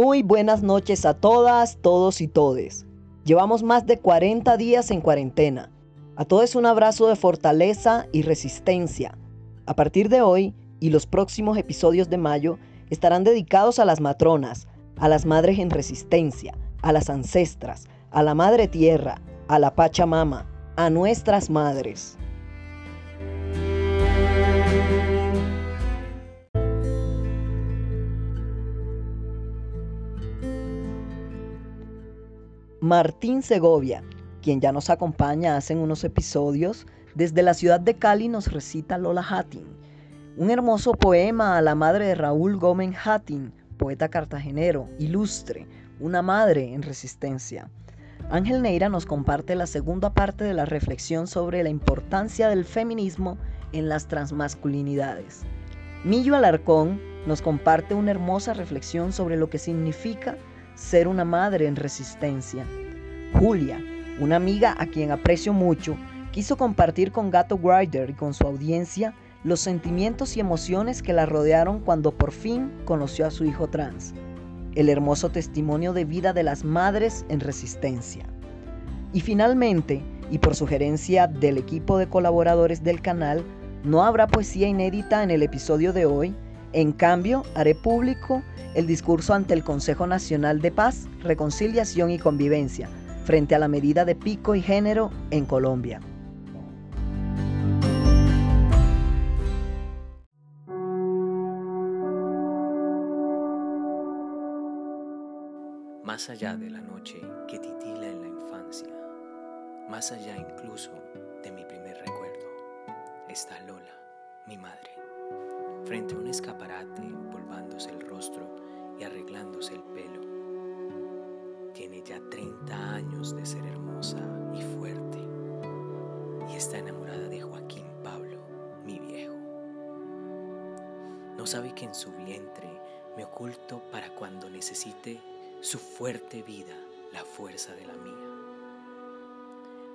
Muy buenas noches a todas, todos y todes. Llevamos más de 40 días en cuarentena. A todos un abrazo de fortaleza y resistencia. A partir de hoy y los próximos episodios de mayo estarán dedicados a las matronas, a las madres en resistencia, a las ancestras, a la madre tierra, a la Pachamama, a nuestras madres. Martín Segovia, quien ya nos acompaña hace unos episodios, desde la ciudad de Cali nos recita Lola Hattin, un hermoso poema a la madre de Raúl Gómez Hattin, poeta cartagenero, ilustre, una madre en resistencia. Ángel Neira nos comparte la segunda parte de la reflexión sobre la importancia del feminismo en las transmasculinidades. Millo Alarcón nos comparte una hermosa reflexión sobre lo que significa ser una madre en resistencia. Julia, una amiga a quien aprecio mucho, quiso compartir con Gato Grider y con su audiencia los sentimientos y emociones que la rodearon cuando por fin conoció a su hijo trans. El hermoso testimonio de vida de las madres en resistencia. Y finalmente, y por sugerencia del equipo de colaboradores del canal, no habrá poesía inédita en el episodio de hoy, en cambio, haré público el discurso ante el Consejo Nacional de Paz, Reconciliación y Convivencia, frente a la medida de pico y género en Colombia. Más allá de la noche que titila en la infancia, más allá incluso de mi primer recuerdo, está Lola, mi madre frente a un escaparate empolvándose el rostro y arreglándose el pelo. Tiene ya 30 años de ser hermosa y fuerte y está enamorada de Joaquín Pablo, mi viejo. No sabe que en su vientre me oculto para cuando necesite su fuerte vida, la fuerza de la mía.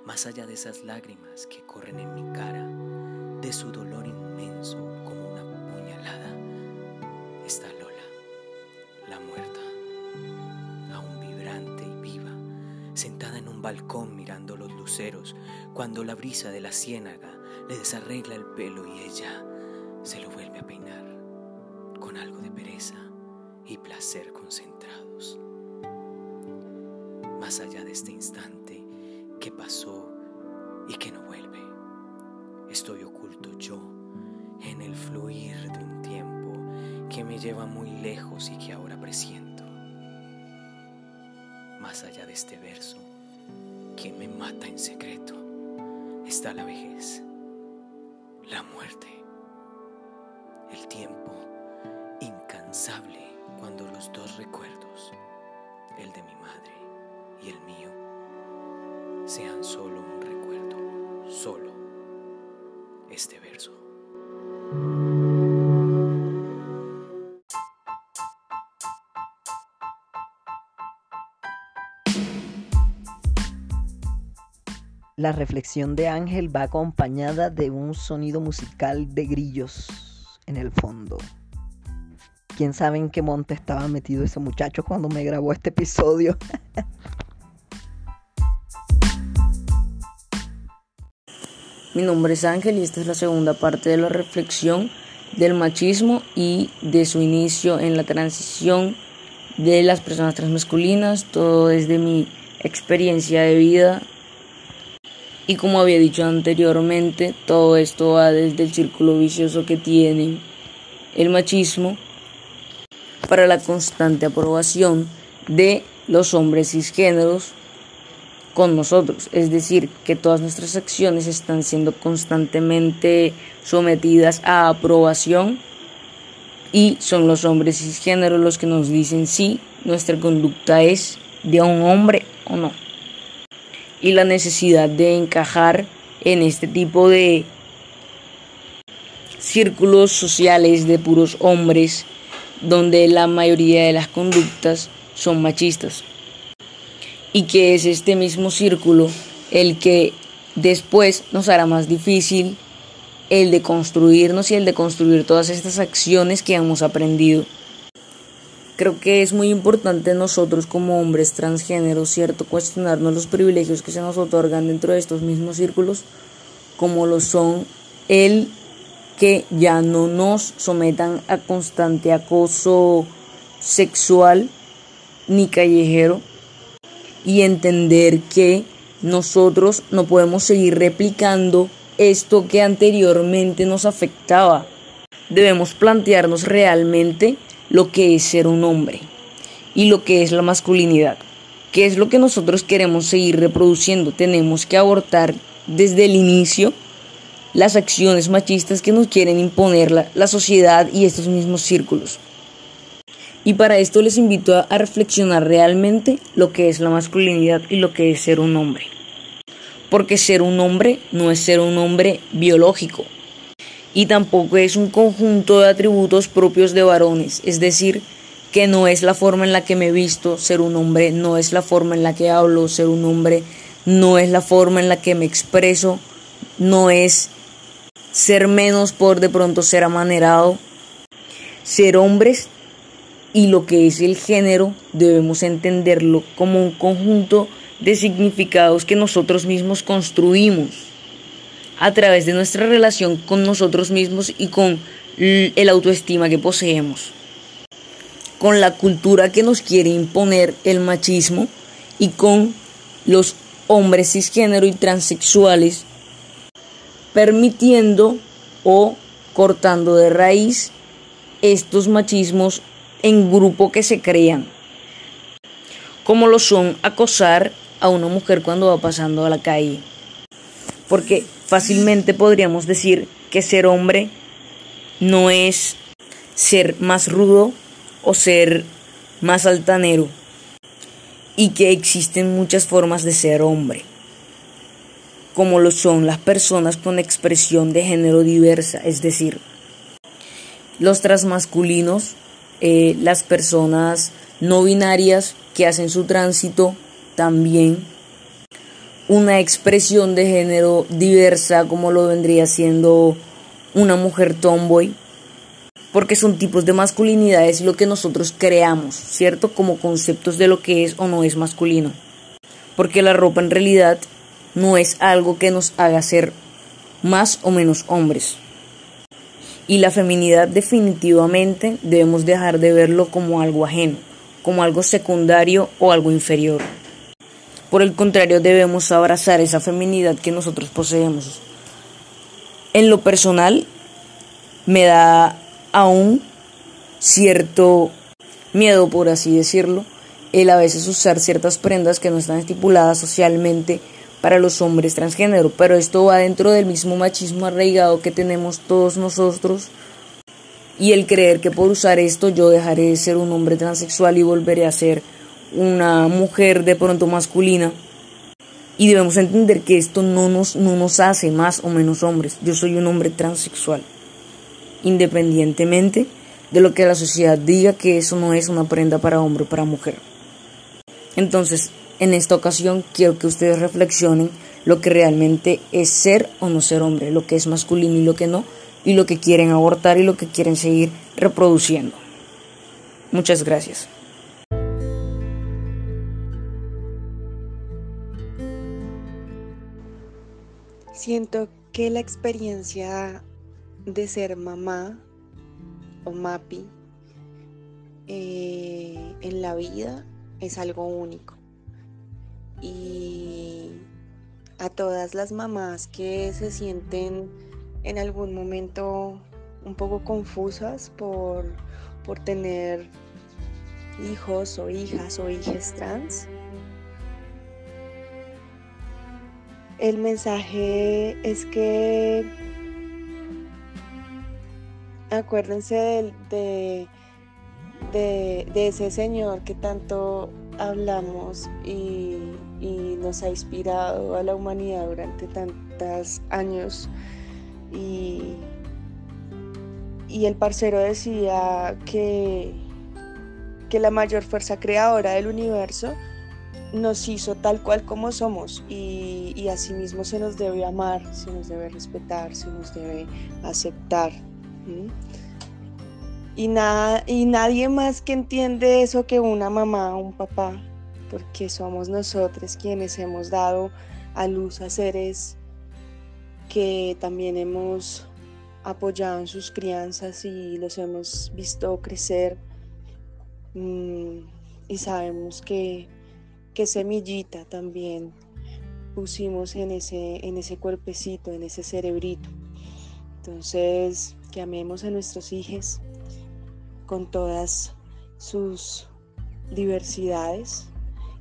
Más allá de esas lágrimas que corren en mi cara, de su dolor balcón mirando los luceros, cuando la brisa de la ciénaga le desarregla el pelo y ella se lo vuelve a peinar, con algo de pereza y placer concentrados. Más allá de este instante que pasó y que no vuelve, estoy oculto yo en el fluir de un tiempo que me lleva muy lejos y que ahora presiento. Más allá de este verso, que me mata en secreto, está la vejez, la muerte, el tiempo incansable cuando los dos recuerdos, el de mi madre y el mío, sean solo un recuerdo, solo este verso. La reflexión de Ángel va acompañada de un sonido musical de grillos en el fondo. ¿Quién sabe en qué monte estaba metido ese muchacho cuando me grabó este episodio? Mi nombre es Ángel y esta es la segunda parte de la reflexión del machismo y de su inicio en la transición de las personas transmasculinas, todo desde mi experiencia de vida y como había dicho anteriormente, todo esto va desde el círculo vicioso que tiene el machismo para la constante aprobación de los hombres cisgéneros con nosotros. Es decir, que todas nuestras acciones están siendo constantemente sometidas a aprobación y son los hombres cisgéneros los que nos dicen si nuestra conducta es de un hombre o no y la necesidad de encajar en este tipo de círculos sociales de puros hombres donde la mayoría de las conductas son machistas y que es este mismo círculo el que después nos hará más difícil el de construirnos y el de construir todas estas acciones que hemos aprendido. Creo que es muy importante nosotros como hombres transgéneros, ¿cierto? Cuestionarnos los privilegios que se nos otorgan dentro de estos mismos círculos, como lo son el que ya no nos sometan a constante acoso sexual ni callejero y entender que nosotros no podemos seguir replicando esto que anteriormente nos afectaba. Debemos plantearnos realmente lo que es ser un hombre y lo que es la masculinidad, que es lo que nosotros queremos seguir reproduciendo. Tenemos que abortar desde el inicio las acciones machistas que nos quieren imponer la, sociedad y estos mismos círculos. Y para esto les invito a, a reflexionar realmente lo que es la masculinidad y lo que es ser un hombre. Porque ser un hombre no es ser un hombre biológico, y tampoco es un conjunto de atributos propios de varones, es decir, que no es la forma en la que me visto ser un hombre, no es la forma en la que hablo ser un hombre, no es la forma en la que me expreso, no es ser menos por de pronto ser amanerado, ser hombres y lo que es el género debemos entenderlo como un conjunto de significados que nosotros mismos construimos a través de nuestra relación con nosotros mismos y con el autoestima que poseemos, con la cultura que nos quiere imponer el machismo y con los hombres cisgénero y transexuales, permitiendo o cortando de raíz estos machismos en grupo que se crean, como lo son acosar a una mujer cuando va pasando a la calle. Porque fácilmente podríamos decir que ser hombre no es ser más rudo o ser más altanero y que existen muchas formas de ser hombre, como lo son las personas con expresión de género diversa, es decir, los transmasculinos, eh, las personas no binarias que hacen su tránsito también una expresión de género diversa como lo vendría siendo una mujer tomboy, porque son tipos de masculinidades lo que nosotros creamos, ¿cierto? Como conceptos de lo que es o no es masculino. Porque la ropa en realidad no es algo que nos haga ser más o menos hombres. Y la feminidad definitivamente debemos dejar de verlo como algo ajeno, como algo secundario o algo inferior. Por el contrario, debemos abrazar esa feminidad que nosotros poseemos. En lo personal, me da aún cierto miedo, por así decirlo, el a veces usar ciertas prendas que no están estipuladas socialmente para los hombres transgénero, pero esto va dentro del mismo machismo arraigado que tenemos todos nosotros y el creer que por usar esto yo dejaré de ser un hombre transexual y volveré a ser una mujer de pronto masculina. Y debemos entender que esto no nos, no nos hace más o menos hombres. Yo soy un hombre transexual. Independientemente de lo que la sociedad diga que eso no es una prenda para hombre o para mujer. Entonces, en esta ocasión quiero que ustedes reflexionen lo que realmente es ser o no ser hombre, lo que es masculino y lo que no, y lo que quieren abortar y lo que quieren seguir reproduciendo. Muchas gracias. Siento que la experiencia de ser mamá o mapi eh, en la vida es algo único. Y a todas las mamás que se sienten en algún momento un poco confusas por, por tener hijos o hijas o hijas trans, El mensaje es que acuérdense de, de, ese Señor que tanto hablamos y, nos ha inspirado a la humanidad durante tantos años. Y, y el parcero decía que, que la mayor fuerza creadora del universo nos hizo tal cual como somos y, y asimismo se nos debe amar, se nos debe respetar, se nos debe aceptar. Y, y nadie más que entiende eso que una mamá o un papá, porque somos nosotros quienes hemos dado a luz a seres que también hemos apoyado en sus crianzas y los hemos visto crecer y sabemos que, que semillita también pusimos en ese, en ese cuerpecito, en ese cerebrito. Entonces, que amemos a nuestros hijos con todas sus diversidades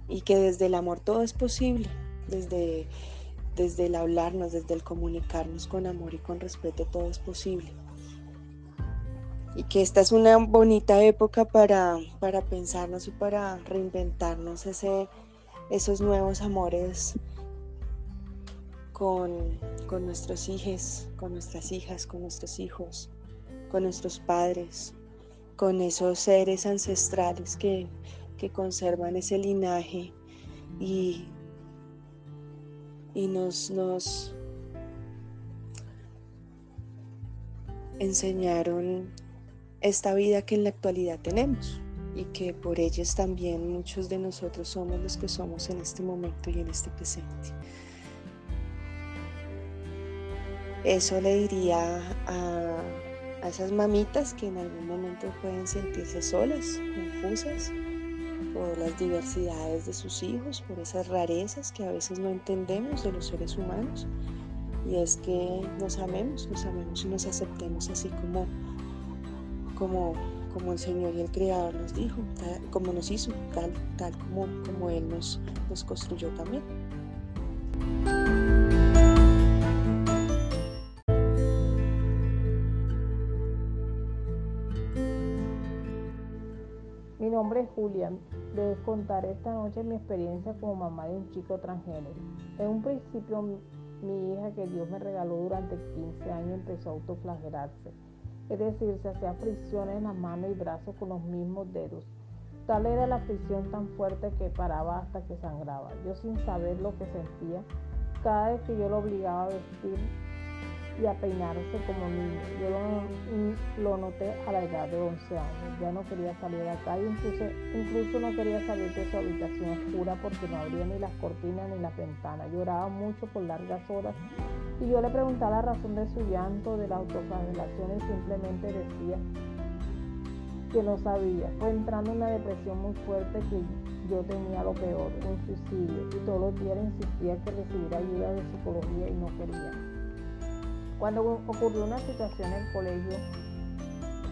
y que desde el amor todo es posible, desde, desde el hablarnos, desde el comunicarnos con amor y con respeto todo es posible. Y que esta es una bonita época para, para pensarnos y para reinventarnos ese, esos nuevos amores con, nuestros hijos, con nuestras hijas, con nuestros hijos, con nuestros padres, con esos seres ancestrales que, conservan ese linaje y, y nos, nos enseñaron esta vida que en la actualidad tenemos y que por ellos también muchos de nosotros somos los que somos en este momento y en este presente. Eso le diría a, esas mamitas que en algún momento pueden sentirse solas, confusas por las diversidades de sus hijos, por esas rarezas que a veces no entendemos de los seres humanos. Y es que nos amemos, nos amemos y nos aceptemos así como, como, como el Señor y el Creador nos dijo, como nos hizo, tal, tal como, como Él nos, nos construyó también. nombre es Julián. Les contaré esta noche mi experiencia como mamá de un chico transgénero. En un principio, mi hija que Dios me regaló durante 15 años empezó a autoflagelarse. Es decir, se hacía fricciones en las manos y brazos con los mismos dedos. Tal era la fricción tan fuerte que paraba hasta que sangraba. Yo sin saber lo que sentía, cada vez que yo lo obligaba a vestir y a peinarse como niño. Yo lo, noté a la edad de 11 años. Ya no quería salir de acá y incluso, incluso no quería salir de su habitación oscura porque no abría ni las cortinas ni las ventanas. Lloraba mucho por largas horas y yo le preguntaba la razón de su llanto, de la autoflagelación y simplemente decía que no sabía. Fue entrando en una depresión muy fuerte que yo tenía lo peor, un suicidio y todos los días insistía que recibiera ayuda de psicología y no quería. Cuando ocurrió una situación en el colegio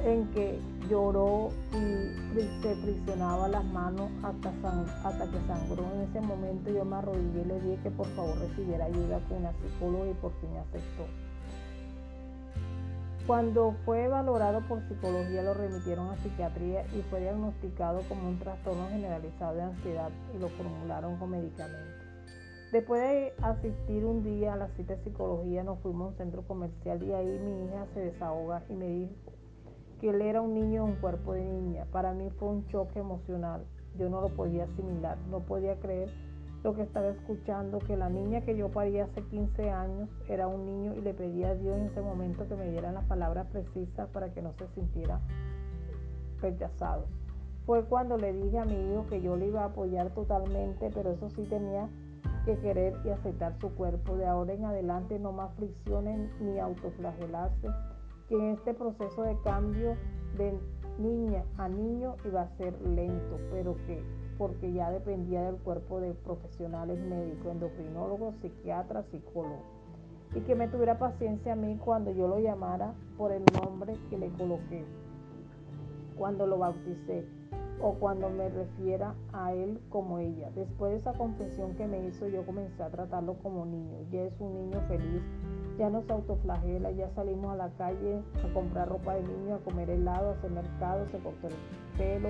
en que lloró y se friccionaba las manos hasta, hasta que sangró, en ese momento yo me arrodillé y le dije que por favor recibiera ayuda con una psicóloga y por fin aceptó. Cuando fue valorado por psicología lo remitieron a psiquiatría y fue diagnosticado como un trastorno generalizado de ansiedad y lo formularon con medicamentos. Después de asistir un día a la cita de psicología, nos fuimos a un centro comercial y ahí mi hija se desahoga y me dijo que él era un niño en un cuerpo de niña. Para mí fue un choque emocional. Yo no lo podía asimilar, no podía creer lo que estaba escuchando, que la niña que yo paría hace 15 años era un niño y le pedía a Dios en ese momento que me dieran las palabras precisas para que no se sintiera rechazado. Fue cuando le dije a mi hijo que yo le iba a apoyar totalmente, pero eso sí tenía que querer y aceptar su cuerpo. De ahora en adelante no más fricciones ni autoflagelarse, que este proceso de cambio de niña a niño iba a ser lento, pero que porque ya dependía del cuerpo de profesionales médicos, endocrinólogos, psiquiatras, psicólogos. Y que me tuviera paciencia a mí cuando yo lo llamara por el nombre que le coloqué, cuando lo bauticé o cuando me refiera a él como ella. Después de esa confesión que me hizo, yo comencé a tratarlo como niño. Ya es un niño feliz, ya no se autoflagela, ya salimos a la calle a comprar ropa de niño, a comer helado, a hacer mercado, se cortó el pelo.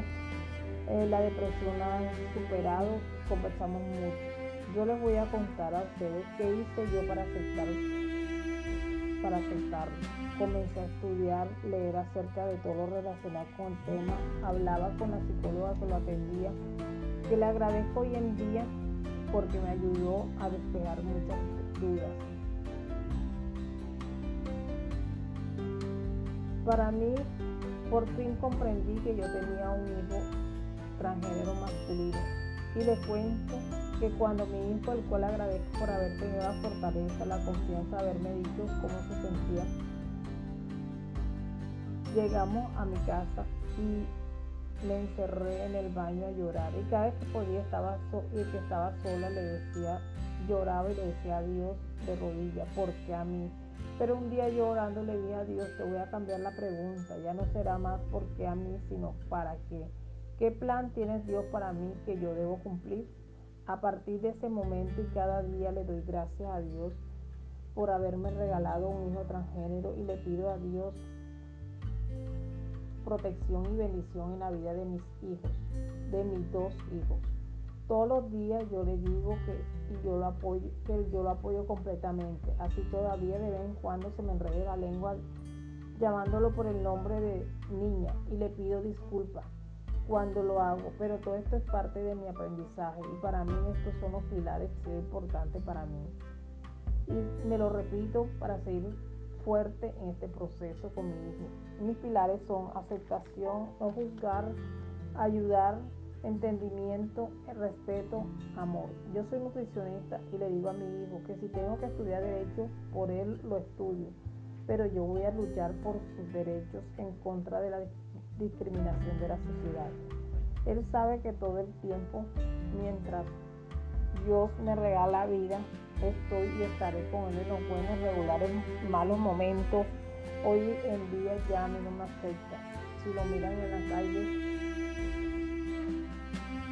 Eh, la depresión ha superado, conversamos mucho. Yo les voy a contar a ustedes qué hice yo para aceptar para aceptarlo. Comencé a estudiar, leer acerca de todo lo relacionado con el tema, hablaba con la psicóloga que lo atendía, que le agradezco hoy en día porque me ayudó a despejar muchas dudas. Para mí Por fin comprendí que yo tenía un hijo transgénero masculino y le cuento que cuando mi hijo, el cual agradezco por haber tenido la fortaleza, la confianza haberme dicho cómo se sentía, llegamos a mi casa y me encerré en el baño a llorar. Y cada vez que podía estaba y que estaba sola le decía lloraba y le decía a Dios de rodillas porque a mí. Pero un día llorando le dije a Dios te voy a cambiar la pregunta. Ya no será más porque a mí sino para qué. Qué plan tienes Dios para mí que yo debo cumplir a partir de ese momento y cada día le doy gracias a Dios por haberme regalado un hijo transgénero y le pido a Dios protección y bendición en la vida de mis hijos, de mis dos hijos. Todos los días yo le digo que yo lo apoyo, que yo lo apoyo completamente. Así todavía de vez en cuando se me enrede la lengua llamándolo por el nombre de niña y le pido disculpas cuando lo hago, pero todo esto es parte de mi aprendizaje y para mí estos son los pilares que son importantes para mí. Y me lo repito para seguir fuerte en este proceso con mi hijo. Mis pilares son aceptación, no juzgar, ayudar, entendimiento, respeto, amor. Yo soy nutricionista y le digo a mi hijo que si tengo que estudiar derecho, por él lo estudio, pero yo voy a luchar por sus derechos en contra de la discriminación de la sociedad. Él sabe que todo el tiempo, mientras Dios me regala vida, estoy y estaré con Él en los buenos, regulares, malos momentos. Hoy en día ya a mí no me afecta. Si lo miran en la calle,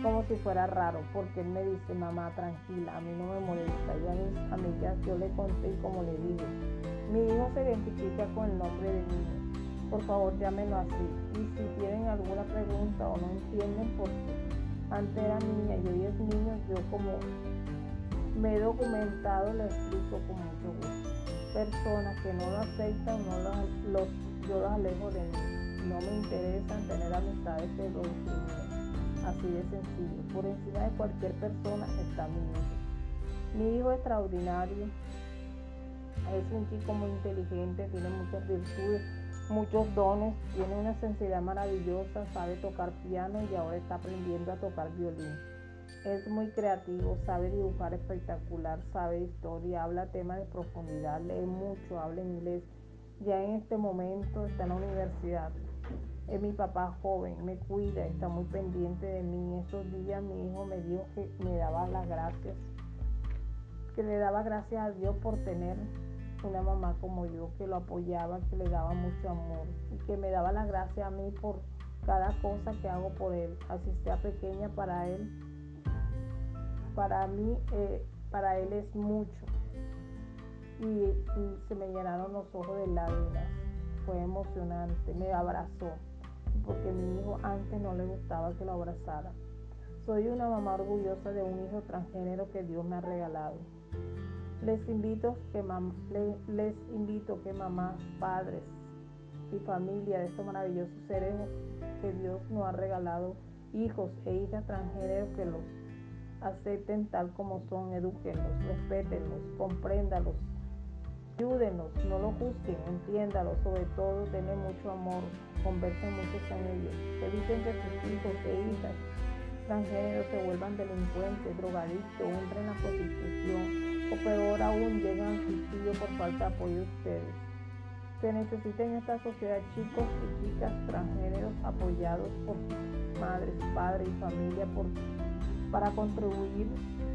como si fuera raro, porque Él me dice, mamá, tranquila, a mí no me molesta. Y a mis amigas yo le conté y como le digo, mi hijo se identifica con el nombre de niño por favor llámenlo así. Y si tienen alguna pregunta o no entienden por qué antes era niña y hoy es niño, yo como me he documentado le explico con mucho gusto. Personas que no lo aceptan, no los, yo los alejo de mí. No me interesan tener amistades que lo. Así de sencillo. Por encima de cualquier persona está mi hijo. Mi hijo extraordinario. Es un chico muy inteligente, tiene muchas virtudes muchos dones, tiene una sensibilidad maravillosa, sabe tocar piano y ahora está aprendiendo a tocar violín. Es muy creativo, sabe dibujar espectacular, sabe historia, habla temas de profundidad, lee mucho, habla inglés. Ya en este momento está en la universidad. Es mi papá joven, me cuida, está muy pendiente de mí. Estos días mi hijo me dijo que me daba las gracias, que le daba gracias a Dios por tener una mamá como yo que lo apoyaba, que le daba mucho amor y que me daba las gracias a mí por cada cosa que hago por él, así sea pequeña para él. Para mí, eh, para él es mucho. Y, se me llenaron los ojos de lágrimas. Fue emocionante, me abrazó, porque mi hijo antes no le gustaba que lo abrazara. Soy una mamá orgullosa de un hijo transgénero que Dios me ha regalado. Les invito que, les invito que mamás, padres y familia de estos maravillosos seres que Dios nos ha regalado, hijos e hijas extranjeros, que los acepten tal como son, eduquenlos, respétenlos, compréndalos, ayúdenlos, no los juzguen, entiéndalos, sobre todo denle mucho amor, conversen mucho con ellos, eviten que sus hijos e hijas extranjeros se vuelvan delincuentes, drogadictos, entren en la prostitución o peor aún llegan al suicidio por falta de apoyo de ustedes. Se necesita en esta sociedad chicos y chicas transgéneros apoyados por madres, padres y familia para contribuir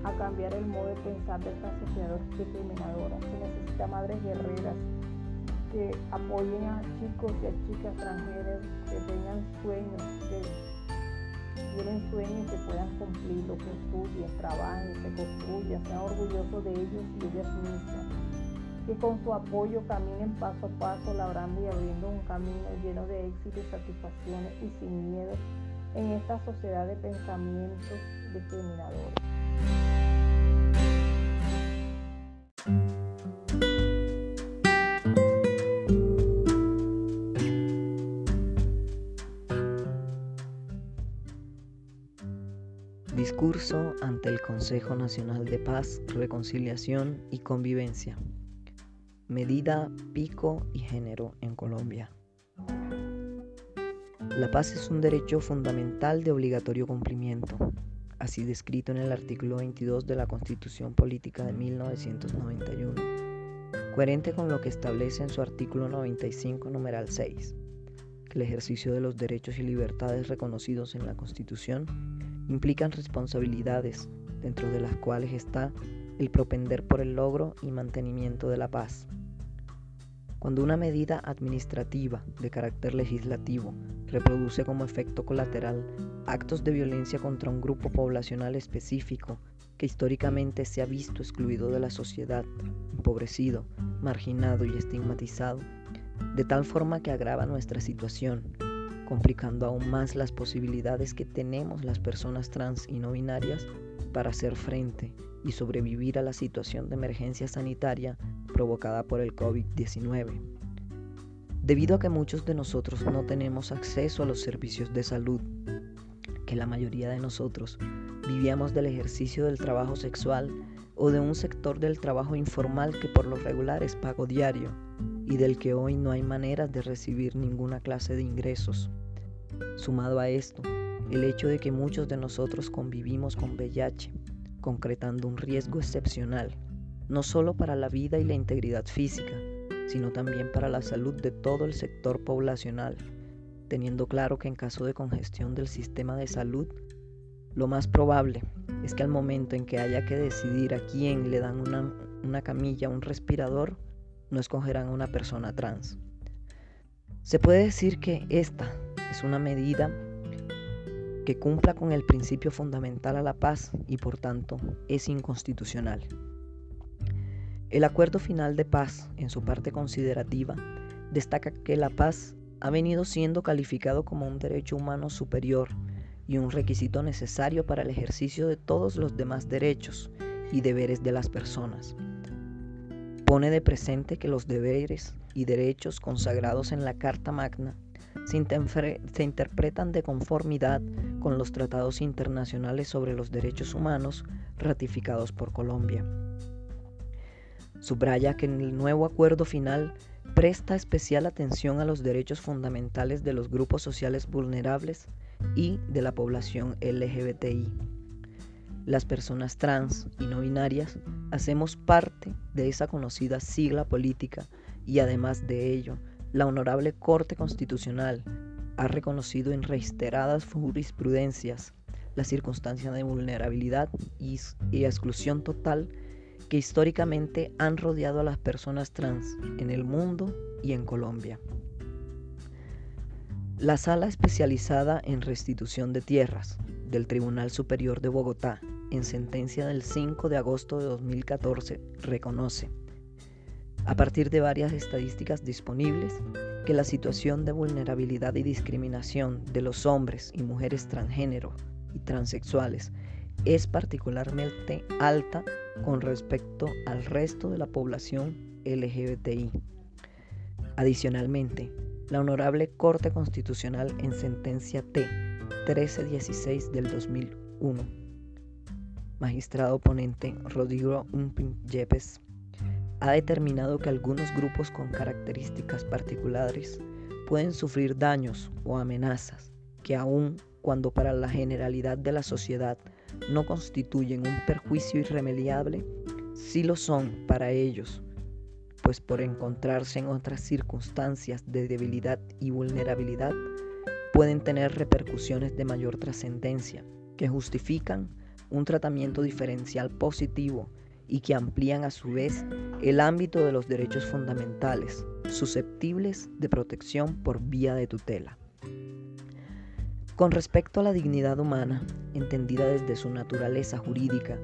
a cambiar el modo de pensar de esta sociedad discriminadora. Se necesita madres guerreras que apoyen a chicos y a chicas transgéneros que tengan sueños, que tienen sueños que puedan cumplir, que estudien, trabajen, se construyan, sean orgullosos de ellos y ellas mismas. Que con su apoyo caminen paso a paso, labrando y abriendo un camino lleno de éxito y satisfacciones y sin miedo en esta sociedad de pensamientos Discurso ante el Consejo Nacional de Paz, Reconciliación y Convivencia. Medida, pico y género en Colombia. La paz es un derecho fundamental de obligatorio cumplimiento, así descrito en el artículo 22 de la Constitución Política de 1991, coherente con lo que establece en su artículo 95, numeral 6, que el ejercicio de los derechos y libertades reconocidos en la Constitución implican responsabilidades, dentro de las cuales está el propender por el logro y mantenimiento de la paz. Cuando una medida administrativa de carácter legislativo reproduce como efecto colateral actos de violencia contra un grupo poblacional específico que históricamente se ha visto excluido de la sociedad, empobrecido, marginado y estigmatizado, de tal forma que agrava nuestra situación, complicando aún más las posibilidades que tenemos las personas trans y no binarias para hacer frente y sobrevivir a la situación de emergencia sanitaria provocada por el COVID-19. Debido a que muchos de nosotros no tenemos acceso a los servicios de salud, que la mayoría de nosotros vivíamos del ejercicio del trabajo sexual o de un sector del trabajo informal que por lo regular es pago diario y del que hoy no hay maneras de recibir ninguna clase de ingresos. Sumado a esto, el hecho de que muchos de nosotros convivimos con VIH, concretando un riesgo excepcional, no solo para la vida y la integridad física, sino también para la salud de todo el sector poblacional, teniendo claro que en caso de congestión del sistema de salud, lo más probable es que al momento en que haya que decidir a quién le dan una, una camilla, un respirador, no escogerán a una persona trans. Se puede decir que esta es una medida que cumpla con el principio fundamental a la paz y por tanto es inconstitucional. El acuerdo final de paz, en su parte considerativa, destaca que la paz ha venido siendo calificado como un derecho humano superior y un requisito necesario para el ejercicio de todos los demás derechos y deberes de las personas. Pone de presente que los deberes y derechos consagrados en la Carta Magna se, interpretan de conformidad con los tratados internacionales sobre los derechos humanos ratificados por Colombia. Subraya que en el nuevo acuerdo final presta especial atención a los derechos fundamentales de los grupos sociales vulnerables y de la población LGBTI. Las personas trans y no binarias hacemos parte de esa conocida sigla política y además de ello, la Honorable Corte Constitucional ha reconocido en reiteradas jurisprudencias la circunstancia de vulnerabilidad y, exclusión total que históricamente han rodeado a las personas trans en el mundo y en Colombia. La Sala Especializada en Restitución de Tierras del Tribunal Superior de Bogotá, en sentencia del 5 de agosto de 2014, reconoce a partir de varias estadísticas disponibles, que la situación de vulnerabilidad y discriminación de los hombres y mujeres transgénero y transexuales es particularmente alta con respecto al resto de la población LGBTI. Adicionalmente, la Honorable Corte Constitucional en sentencia T 1316 del 2001, magistrado ponente Rodrigo Umpin Yepes ha determinado que algunos grupos con características particulares pueden sufrir daños o amenazas que aun cuando para la generalidad de la sociedad no constituyen un perjuicio irremediable, sí lo son para ellos, pues por encontrarse en otras circunstancias de debilidad y vulnerabilidad, pueden tener repercusiones de mayor trascendencia que justifican un tratamiento diferencial positivo y que amplían a su vez el ámbito de los derechos fundamentales susceptibles de protección por vía de tutela. Con respecto a la dignidad humana, entendida desde su naturaleza jurídica,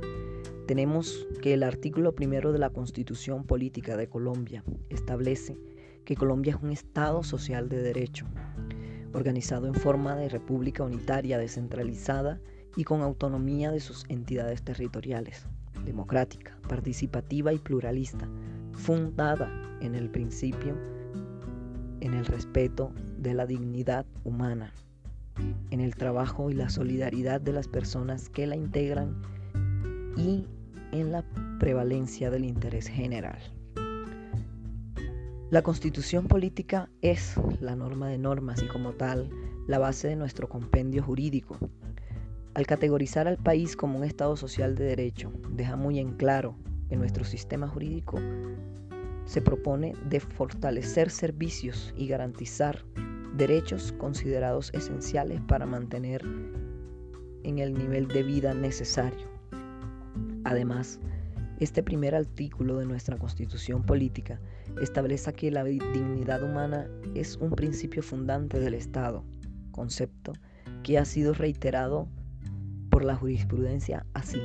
tenemos que el artículo primero de la Constitución Política de Colombia establece que Colombia es un Estado social de derecho, organizado en forma de república unitaria descentralizada y con autonomía de sus entidades territoriales democrática, participativa y pluralista, fundada en el principio, en el respeto de la dignidad humana, en el trabajo y la solidaridad de las personas que la integran y en la prevalencia del interés general. La constitución política es la norma de normas y como tal la base de nuestro compendio jurídico. Al categorizar al país como un Estado social de derecho, deja muy en claro que nuestro sistema jurídico se propone de fortalecer servicios y garantizar derechos considerados esenciales para mantener en el nivel de vida necesario. Además, este primer artículo de nuestra constitución política establece que la dignidad humana es un principio fundante del Estado, concepto que ha sido reiterado por la jurisprudencia así.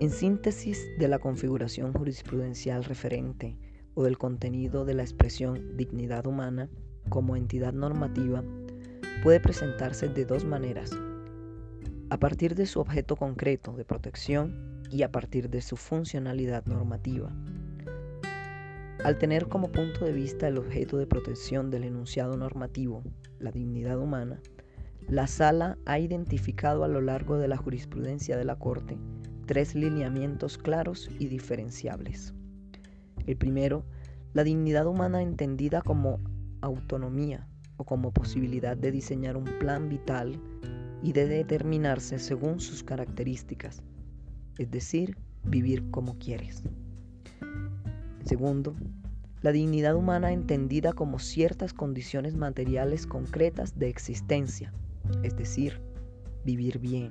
En síntesis de la configuración jurisprudencial referente o del contenido de la expresión dignidad humana como entidad normativa, puede presentarse de dos maneras, a partir de su objeto concreto de protección y a partir de su funcionalidad normativa. Al tener como punto de vista el objeto de protección del enunciado normativo, la dignidad humana, la Sala ha identificado a lo largo de la jurisprudencia de la Corte tres lineamientos claros y diferenciables. El primero, la dignidad humana entendida como autonomía o como posibilidad de diseñar un plan vital y de determinarse según sus características, es decir, vivir como quieres. Segundo, la dignidad humana entendida como ciertas condiciones materiales concretas de existencia, es decir, vivir bien.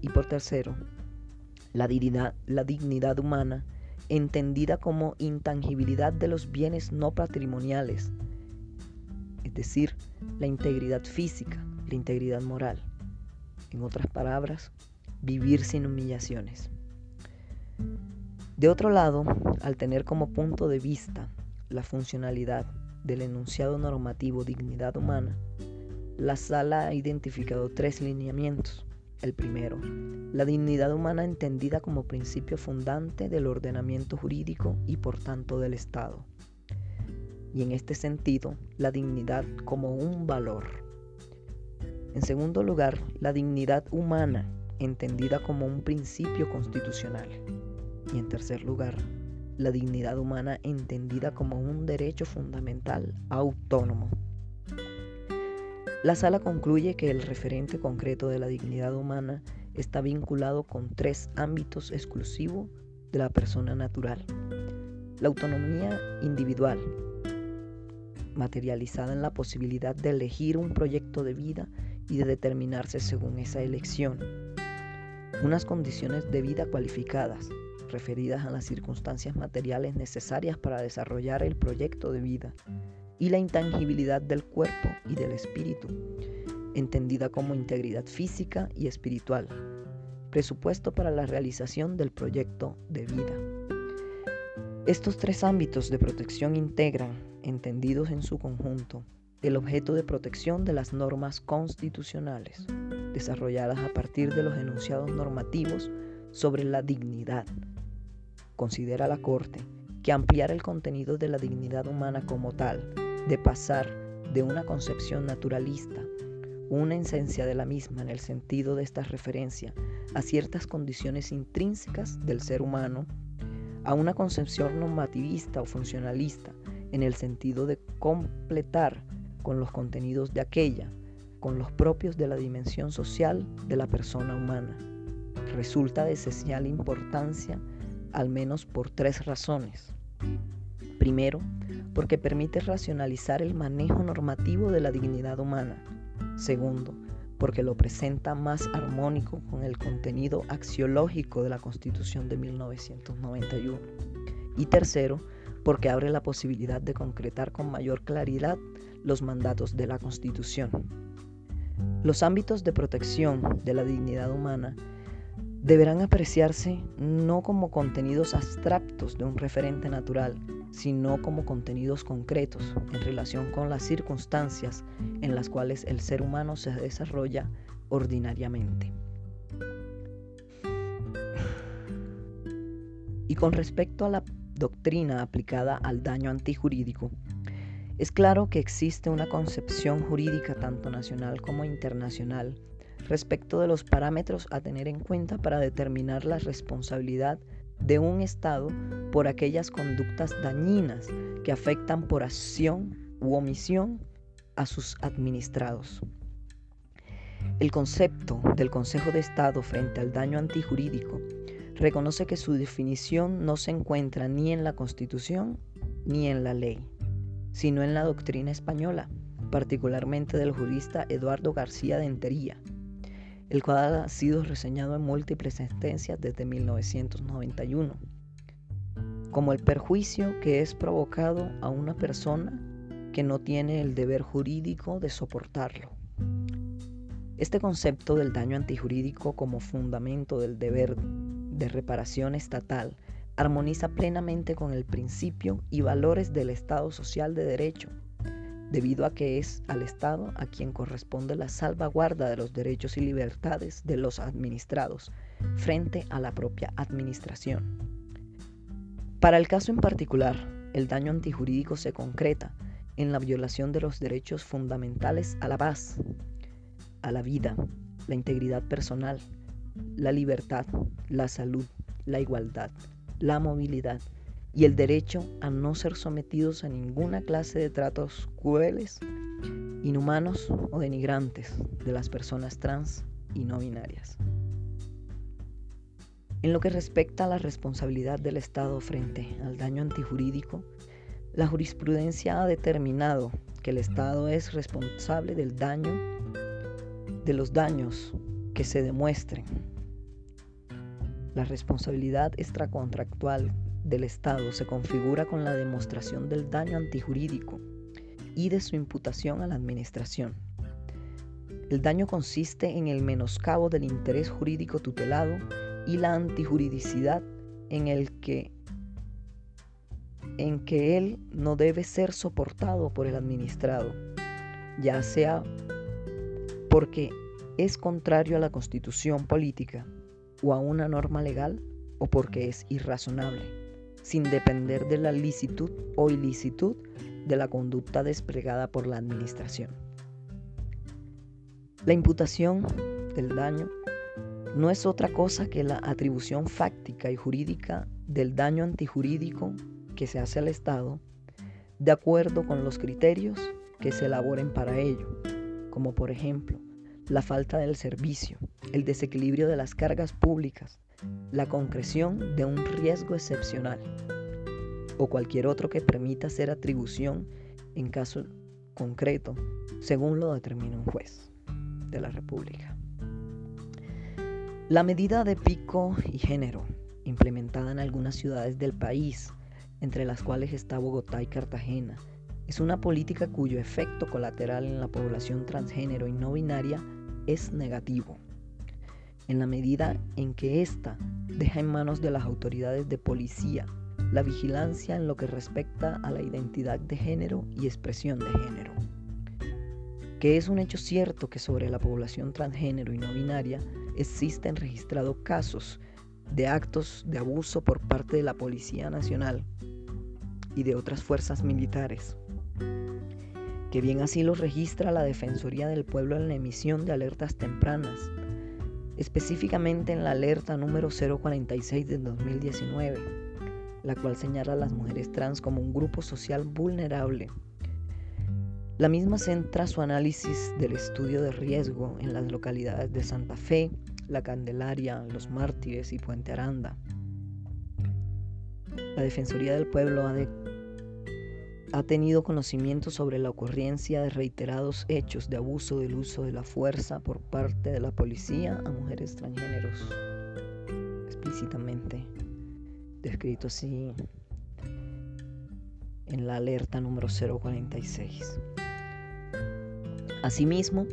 Y por tercero, la dignidad, la dignidad humana, entendida como intangibilidad de los bienes no patrimoniales, es decir, la integridad física, la integridad moral. En otras palabras, vivir sin humillaciones. De otro lado, al tener como punto de vista la funcionalidad del enunciado normativo dignidad humana, la sala ha identificado tres lineamientos el primero, la dignidad humana entendida como principio fundante del ordenamiento jurídico y por tanto del Estado. Y en este sentido, la dignidad como un valor. En segundo lugar, la dignidad humana entendida como un principio constitucional. Y en tercer lugar, la dignidad humana entendida como un derecho fundamental autónomo. La sala concluye que el referente concreto de la dignidad humana está vinculado con tres ámbitos exclusivos de la persona natural. La autonomía individual, materializada en la posibilidad de elegir un proyecto de vida y de determinarse según esa elección. Unas condiciones de vida cualificadas, referidas a las circunstancias materiales necesarias para desarrollar el proyecto de vida y la intangibilidad del cuerpo y del espíritu, entendida como integridad física y espiritual, presupuesto para la realización del proyecto de vida. Estos tres ámbitos de protección integran, entendidos en su conjunto, el objeto de protección de las normas constitucionales, desarrolladas a partir de los enunciados normativos sobre la dignidad. Considera la Corte que ampliar el contenido de la dignidad humana como tal de pasar de una concepción naturalista, una esencia de la misma en el sentido de esta referencia a ciertas condiciones intrínsecas del ser humano, a una concepción normativista o funcionalista en el sentido de completar con los contenidos de aquella, con los propios de la dimensión social de la persona humana. Resulta de esencial importancia al menos por tres razones. Primero, porque permite racionalizar el manejo normativo de la dignidad humana. Segundo, porque lo presenta más armónico con el contenido axiológico de la Constitución de 1991. Y tercero, porque abre la posibilidad de concretar con mayor claridad los mandatos de la Constitución. Los ámbitos de protección de la dignidad humana deberán apreciarse no como contenidos abstractos de un referente natural, sino como contenidos concretos en relación con las circunstancias en las cuales el ser humano se desarrolla ordinariamente. Y con respecto a la doctrina aplicada al daño antijurídico, es claro que existe una concepción jurídica tanto nacional como internacional respecto de los parámetros a tener en cuenta para determinar la responsabilidad de un Estado por aquellas conductas dañinas que afectan por acción u omisión a sus administrados. El concepto del Consejo de Estado frente al daño antijurídico reconoce que su definición no se encuentra ni en la Constitución ni en la ley, sino en la doctrina española, particularmente del jurista Eduardo García de Entería, el cual ha sido reseñado en múltiples sentencias desde 1991, como el perjuicio que es provocado a una persona que no tiene el deber jurídico de soportarlo. Este concepto del daño antijurídico como fundamento del deber de reparación estatal armoniza plenamente con el principio y valores del Estado social de derecho, debido a que es al Estado a quien corresponde la salvaguarda de los derechos y libertades de los administrados frente a la propia administración. Para el caso en particular, el daño antijurídico se concreta en la violación de los derechos fundamentales a la paz, a la vida, la integridad personal, la libertad, la salud, la igualdad, la movilidad y el derecho a no ser sometidos a ninguna clase de tratos crueles, inhumanos o denigrantes de las personas trans y no binarias. En lo que respecta a la responsabilidad del Estado frente al daño antijurídico, la jurisprudencia ha determinado que el Estado es responsable del daño, de los daños que se demuestren la responsabilidad extracontractual del Estado se configura con la demostración del daño antijurídico y de su imputación a la Administración. El daño consiste en el menoscabo del interés jurídico tutelado y la antijuridicidad en el que en que él no debe ser soportado por el administrado, ya sea porque es contrario a la constitución política o a una norma legal o porque es irrazonable, sin depender de la licitud o ilicitud de la conducta desplegada por la administración. La imputación del daño no es otra cosa que la atribución fáctica y jurídica del daño antijurídico que se hace al Estado de acuerdo con los criterios que se elaboren para ello, como por ejemplo la falta del servicio, el desequilibrio de las cargas públicas, la concreción de un riesgo excepcional o cualquier otro que permita hacer atribución en caso concreto, según lo determine un juez de la República. La medida de pico y género, implementada en algunas ciudades del país, entre las cuales está Bogotá y Cartagena, es una política cuyo efecto colateral en la población transgénero y no binaria es negativo, en la medida en que ésta deja en manos de las autoridades de policía la vigilancia en lo que respecta a la identidad de género y expresión de género. Que es un hecho cierto que sobre la población transgénero y no binaria existen registrados casos de actos de abuso por parte de la Policía Nacional y de otras fuerzas militares que bien así lo registra la Defensoría del Pueblo en la emisión de alertas tempranas, específicamente en la alerta número 046 del 2019, la cual señala a las mujeres trans como un grupo social vulnerable. La misma centra su análisis del estudio de riesgo en las localidades de Santa Fe, La Candelaria, Los Mártires y Puente Aranda. La Defensoría del Pueblo ha de ha tenido conocimiento sobre la ocurrencia de reiterados hechos de abuso del uso de la fuerza por parte de la policía a mujeres transgéneros, explícitamente descrito así en la alerta número 046. Asimismo,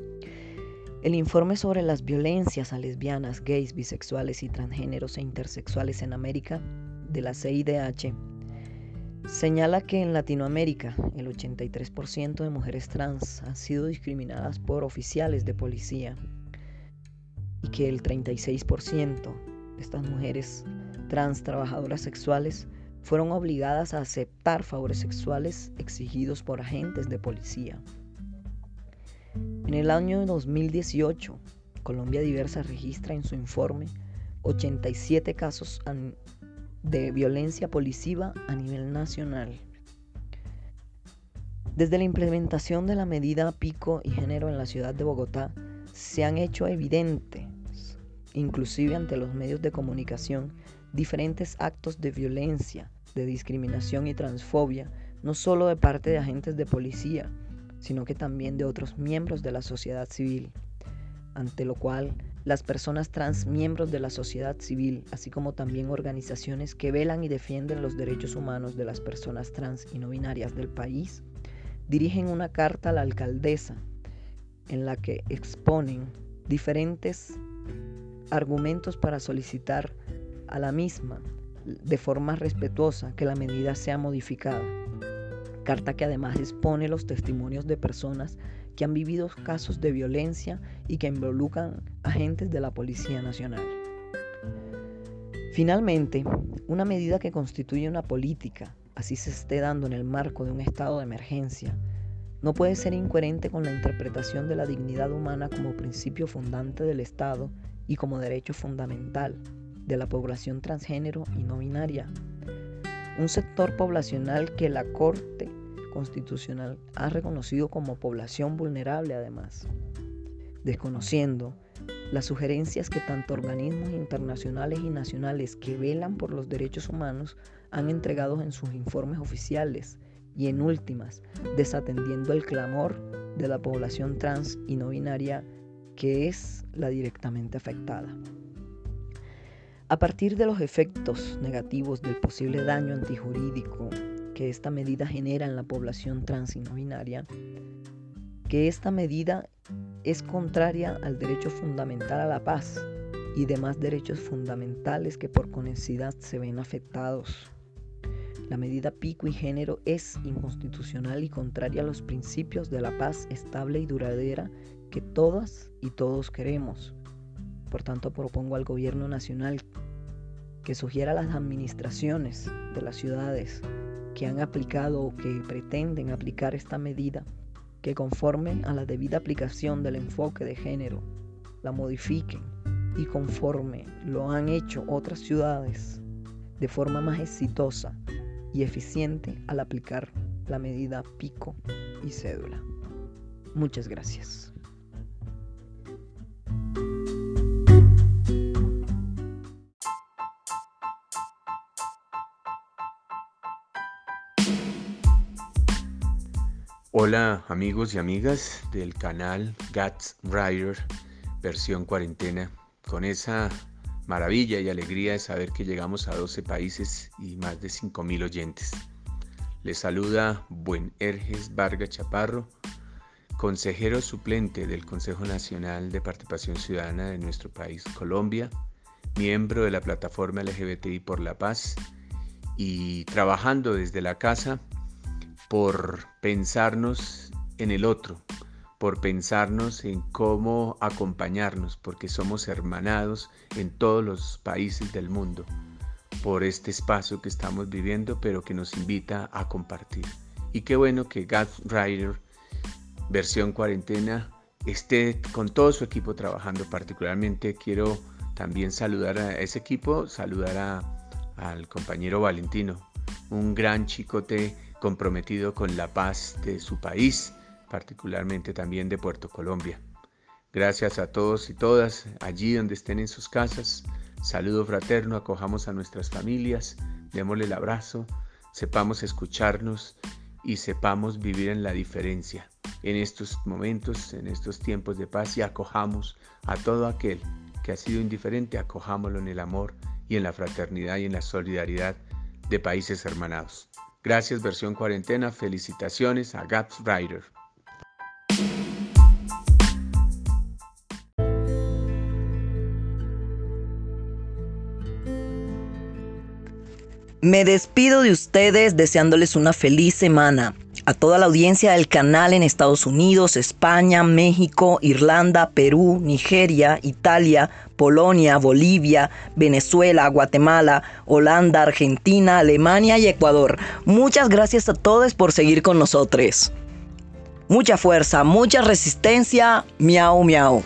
el informe sobre las violencias a lesbianas, gays, bisexuales y transgéneros e intersexuales en América de la CIDH Señala que en Latinoamérica el 83% de mujeres trans han sido discriminadas por oficiales de policía y que el 36% de estas mujeres trans trabajadoras sexuales fueron obligadas a aceptar favores sexuales exigidos por agentes de policía. En el año 2018, Colombia Diversa registra en su informe 87 casos de violencia policiva a nivel nacional. Desde la implementación de la medida pico y género en la ciudad de Bogotá, se han hecho evidentes, inclusive ante los medios de comunicación, diferentes actos de violencia, de discriminación y transfobia, no solo de parte de agentes de policía, sino que también de otros miembros de la sociedad civil, ante lo cual las personas trans miembros de la sociedad civil, así como también organizaciones que velan y defienden los derechos humanos de las personas trans y no binarias del país, dirigen una carta a la alcaldesa en la que exponen diferentes argumentos para solicitar a la misma de forma respetuosa que la medida sea modificada. Carta que además expone los testimonios de personas que han vivido casos de violencia y que involucran agentes de la Policía Nacional. Finalmente, una medida que constituye una política, así se esté dando en el marco de un estado de emergencia, no puede ser incoherente con la interpretación de la dignidad humana como principio fundante del Estado y como derecho fundamental de la población transgénero y no binaria. Un sector poblacional que la Corte Constitucional ha reconocido como población vulnerable además, desconociendo las sugerencias que tanto organismos internacionales y nacionales que velan por los derechos humanos han entregado en sus informes oficiales y en últimas, desatendiendo el clamor de la población trans y no binaria que es la directamente afectada. A partir de los efectos negativos del posible daño antijurídico que esta medida genera en la población trans y no binaria, que esta medida es contraria al derecho fundamental a la paz y demás derechos fundamentales que por conexidad se ven afectados. La medida pico y género es inconstitucional y contraria a los principios de la paz estable y duradera que todas y todos queremos. Por tanto, propongo al gobierno nacional que sugiera a las administraciones de las ciudades que han aplicado o que pretenden aplicar esta medida que conforme a la debida aplicación del enfoque de género la modifiquen y conforme lo han hecho otras ciudades de forma más exitosa y eficiente al aplicar la medida pico y cédula. Muchas gracias. Hola amigos y amigas del canal Gats Rider versión cuarentena, con esa maravilla y alegría de saber que llegamos a 12 países y más de 5.000 oyentes. Les saluda Buen Erges Vargas Chaparro, consejero suplente del Consejo Nacional de Participación Ciudadana de nuestro país, Colombia, miembro de la plataforma LGBTI por la Paz y trabajando desde la casa por pensarnos en el otro, por pensarnos en cómo acompañarnos, porque somos hermanados en todos los países del mundo, por este espacio que estamos viviendo, pero que nos invita a compartir. Y qué bueno que Gad Rider, versión cuarentena, esté con todo su equipo trabajando. Particularmente quiero también saludar a ese equipo, saludar al compañero Valentino, un gran chicote comprometido con la paz de su país, particularmente también de Puerto Colombia. Gracias a todos y todas allí donde estén en sus casas. Saludo fraterno, acojamos a nuestras familias, démosle el abrazo, sepamos escucharnos y sepamos vivir en la diferencia. En estos momentos, en estos tiempos de paz y acojamos a todo aquel que ha sido indiferente, acojámoslo en el amor y en la fraternidad y en la solidaridad de países hermanados. Gracias versión cuarentena, felicitaciones a Gaps Rider. Me despido de ustedes deseándoles una feliz semana a toda la audiencia del canal en Estados Unidos, España, México, Irlanda, Perú, Nigeria, Italia, Polonia, Bolivia, Venezuela, Guatemala, Holanda, Argentina, Alemania y Ecuador. Muchas gracias a todos por seguir con nosotros. Mucha fuerza, mucha resistencia. Miau, miau.